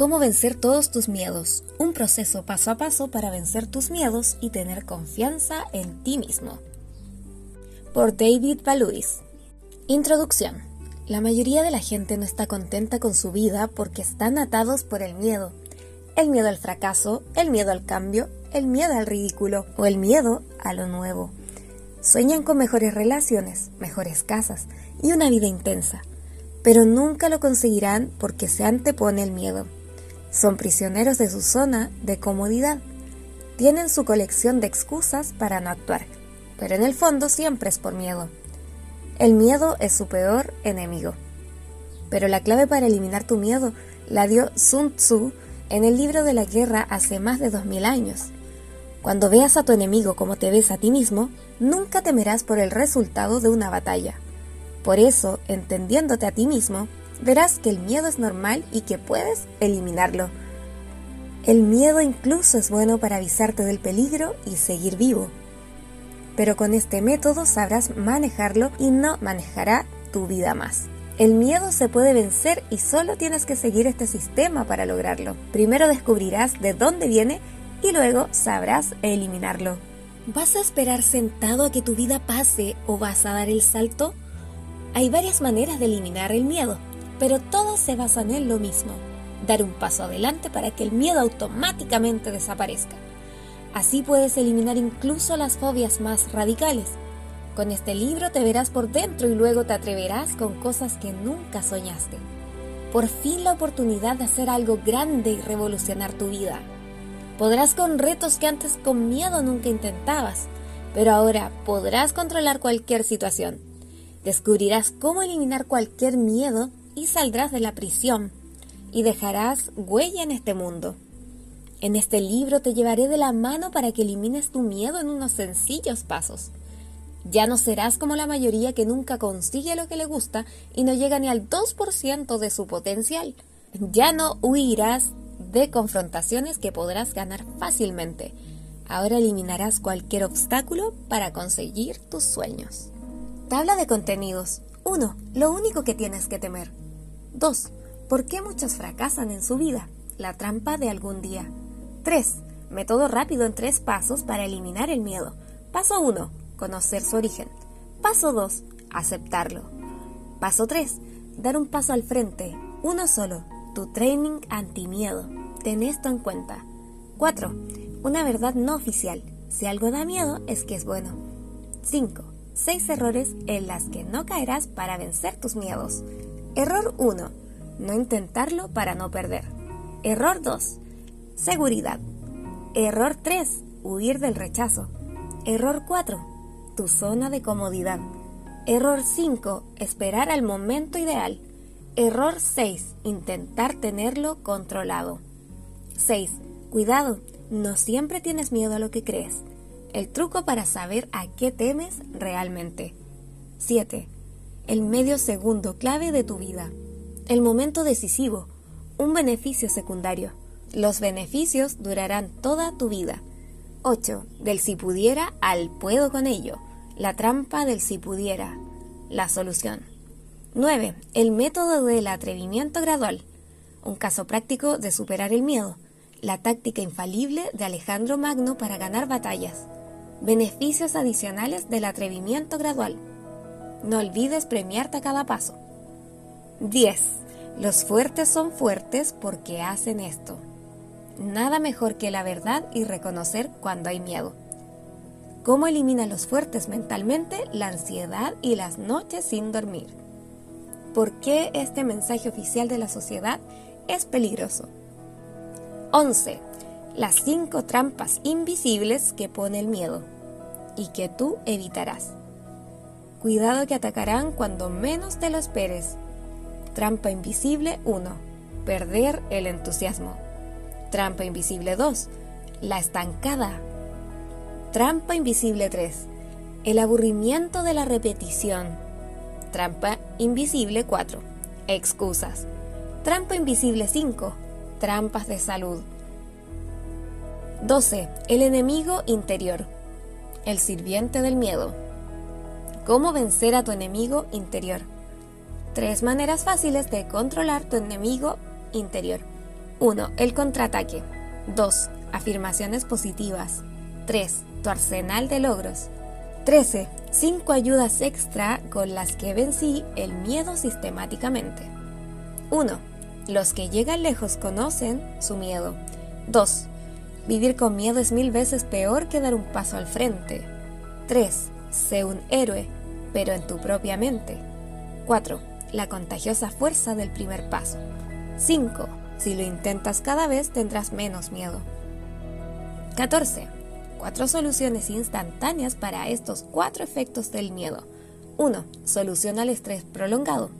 Cómo vencer todos tus miedos. Un proceso paso a paso para vencer tus miedos y tener confianza en ti mismo. Por David Baluis. Introducción. La mayoría de la gente no está contenta con su vida porque están atados por el miedo. El miedo al fracaso, el miedo al cambio, el miedo al ridículo o el miedo a lo nuevo. Sueñan con mejores relaciones, mejores casas y una vida intensa, pero nunca lo conseguirán porque se antepone el miedo. Son prisioneros de su zona de comodidad. Tienen su colección de excusas para no actuar, pero en el fondo siempre es por miedo. El miedo es su peor enemigo. Pero la clave para eliminar tu miedo la dio Sun Tzu en el libro de la guerra hace más de dos mil años. Cuando veas a tu enemigo como te ves a ti mismo, nunca temerás por el resultado de una batalla. Por eso, entendiéndote a ti mismo, verás que el miedo es normal y que puedes eliminarlo. El miedo incluso es bueno para avisarte del peligro y seguir vivo. Pero con este método sabrás manejarlo y no manejará tu vida más. El miedo se puede vencer y solo tienes que seguir este sistema para lograrlo. Primero descubrirás de dónde viene y luego sabrás eliminarlo. ¿Vas a esperar sentado a que tu vida pase o vas a dar el salto? Hay varias maneras de eliminar el miedo, pero todas se basan en lo mismo, dar un paso adelante para que el miedo automáticamente desaparezca. Así puedes eliminar incluso las fobias más radicales. Con este libro te verás por dentro y luego te atreverás con cosas que nunca soñaste. Por fin la oportunidad de hacer algo grande y revolucionar tu vida. Podrás con retos que antes con miedo nunca intentabas, pero ahora podrás controlar cualquier situación. Descubrirás cómo eliminar cualquier miedo y saldrás de la prisión y dejarás huella en este mundo. En este libro te llevaré de la mano para que elimines tu miedo en unos sencillos pasos. Ya no serás como la mayoría que nunca consigue lo que le gusta y no llega ni al 2% de su potencial. Ya no huirás de confrontaciones que podrás ganar fácilmente. Ahora eliminarás cualquier obstáculo para conseguir tus sueños. Tabla de contenidos. 1. Lo único que tienes que temer. 2. ¿Por qué muchos fracasan en su vida? La trampa de algún día. 3. Método rápido en tres pasos para eliminar el miedo. Paso 1. Conocer su origen. Paso 2. Aceptarlo. Paso 3. Dar un paso al frente. Uno solo tu training anti-miedo. Ten esto en cuenta. 4. Una verdad no oficial. Si algo da miedo es que es bueno. 5. 6 errores en las que no caerás para vencer tus miedos. Error 1. No intentarlo para no perder. Error 2. Seguridad. Error 3. Huir del rechazo. Error 4. Tu zona de comodidad. Error 5. Esperar al momento ideal. Error 6. Intentar tenerlo controlado. 6. Cuidado, no siempre tienes miedo a lo que crees. El truco para saber a qué temes realmente. 7. El medio segundo clave de tu vida. El momento decisivo. Un beneficio secundario. Los beneficios durarán toda tu vida. 8. Del si pudiera al puedo con ello. La trampa del si pudiera. La solución. 9. El método del atrevimiento gradual. Un caso práctico de superar el miedo. La táctica infalible de Alejandro Magno para ganar batallas. Beneficios adicionales del atrevimiento gradual. No olvides premiarte a cada paso. 10. Los fuertes son fuertes porque hacen esto. Nada mejor que la verdad y reconocer cuando hay miedo. ¿Cómo eliminan los fuertes mentalmente la ansiedad y las noches sin dormir? por qué este mensaje oficial de la sociedad es peligroso. 11. Las cinco trampas invisibles que pone el miedo y que tú evitarás. Cuidado que atacarán cuando menos te lo esperes. Trampa invisible 1. Perder el entusiasmo. Trampa invisible 2. La estancada. Trampa invisible 3. El aburrimiento de la repetición Trampa invisible 4. Excusas. Trampa invisible 5. Trampas de salud. 12. El enemigo interior. El sirviente del miedo. ¿Cómo vencer a tu enemigo interior? Tres maneras fáciles de controlar tu enemigo interior. 1. El contraataque. 2. Afirmaciones positivas. 3. Tu arsenal de logros. 13. 5 ayudas extra con las que vencí el miedo sistemáticamente. 1. Los que llegan lejos conocen su miedo. 2. Vivir con miedo es mil veces peor que dar un paso al frente. 3. Sé un héroe, pero en tu propia mente. 4. La contagiosa fuerza del primer paso. 5. Si lo intentas cada vez tendrás menos miedo. 14. Cuatro soluciones instantáneas para estos cuatro efectos del miedo. 1. Solución al estrés prolongado.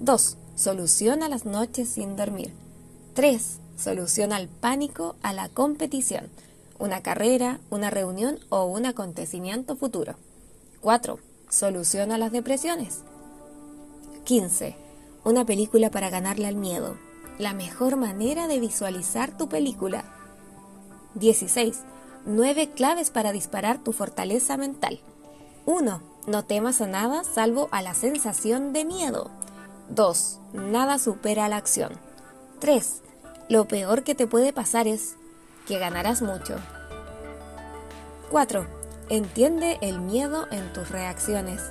2. Solución a las noches sin dormir. 3. Solución al pánico, a la competición. Una carrera, una reunión o un acontecimiento futuro. 4. Solución a las depresiones. 15. Una película para ganarle al miedo. La mejor manera de visualizar tu película. 16. 9 claves para disparar tu fortaleza mental. 1. No temas a nada salvo a la sensación de miedo. 2. Nada supera la acción. 3. Lo peor que te puede pasar es que ganarás mucho. 4. Entiende el miedo en tus reacciones.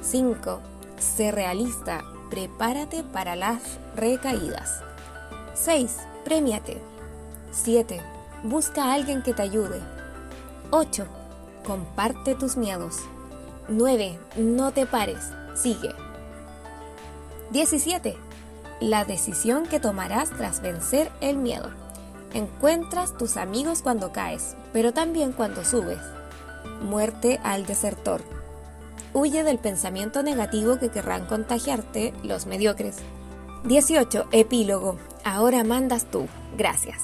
5. Sé realista. Prepárate para las recaídas. 6. Premiate. 7. Busca a alguien que te ayude. 8. Comparte tus miedos. 9. No te pares. Sigue. 17. La decisión que tomarás tras vencer el miedo. Encuentras tus amigos cuando caes, pero también cuando subes. Muerte al desertor. Huye del pensamiento negativo que querrán contagiarte los mediocres. 18. Epílogo. Ahora mandas tú. Gracias.